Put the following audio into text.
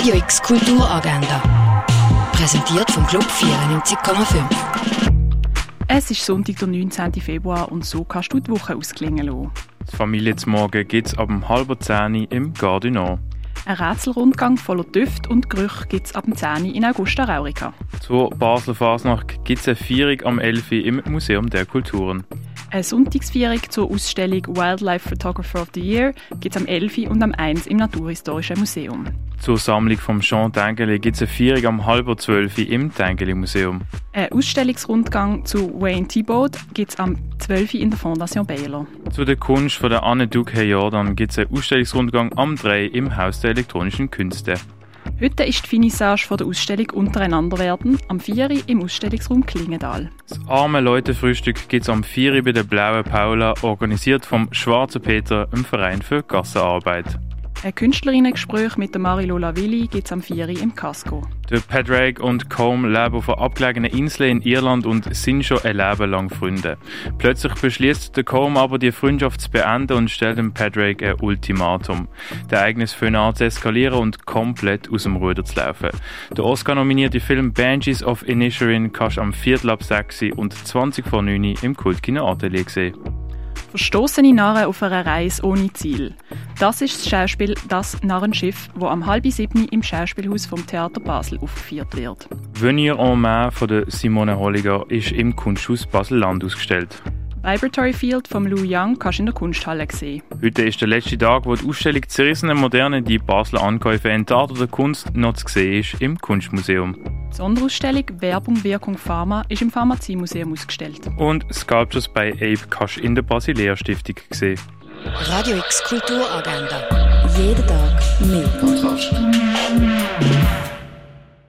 Radio X Kulturagenda. Präsentiert vom Club 94,5. Es ist Sonntag, der 19. Februar und so kannst du die Woche ausklingen lassen. Die Familie zum Morgen gibt es ab um halb zehn im Gardinor. Ein Rätselrundgang voller Düfte und Gerüche gibt es ab dem 10 in Augusta Raurica. Zur Basler Fasnacht gibt es eine Feierung am 11 im Museum der Kulturen. Eine Sonntagsfeierung zur Ausstellung Wildlife Photographer of the Year gibt es am 11 und am 1 im Naturhistorischen Museum. Zur Sammlung vom Jean Tengeli gibt es eine Feierung am halb 12 im Tengeli Museum. Ein Ausstellungsrundgang zu Wayne Thibault gibt es am 12 in der Fondation Baylor. Zu der Kunst von der Anne Duque Jordan gibt es einen Ausstellungsrundgang am 3 im Haus der elektronischen Künste. Heute ist die Finissage von der Ausstellung Untereinander werden, am 4 im Ausstellungsraum Klingendal. Das arme Leutefrühstück gibt es am 4 bei der Blauen Paula, organisiert vom Schwarzen Peter, im Verein für Gassenarbeit. Ein Künstlerinnengespräch mit Marilola Willi gibt es am 4 im Casco. Der Padraig und Combe leben auf einer abgelegenen Insel in Irland und sind schon ein Leben lang Freunde. Plötzlich beschließt der Combe aber, die Freundschaft zu beenden und stellt dem Padraig ein Ultimatum. Der eigenes Föhnart zu eskalieren und komplett aus dem Ruder zu laufen. Der Oscar-nominierte Film Banshees of Inisherin kannst du am Viertel ab 6 und 20 vor 9 im Kultkino Atelier sehen. Verstoßene Narren auf einer Reise ohne Ziel. Das ist das Schauspiel Das Narrenschiff, wo am halb sieben im Schauspielhaus vom Theater Basel aufgeführt wird. Venir en main von der Simone Holliger ist im Kunsthaus Basel-Land ausgestellt. Vibratory Field vom Lou Young kannst du in der Kunsthalle sehen. Heute ist der letzte Tag, wo die Ausstellung Zerrissene Moderne, die Basler Ankäufe in oder Kunst noch zu sehen ist im Kunstmuseum. Die Sonderausstellung Werbung, Wirkung, Pharma ist im Pharmaziemuseum ausgestellt. Und Sculptures by Abe du in der Basilea Stiftung sehen. Radio X Kulturagenda. Jeden Tag mehr.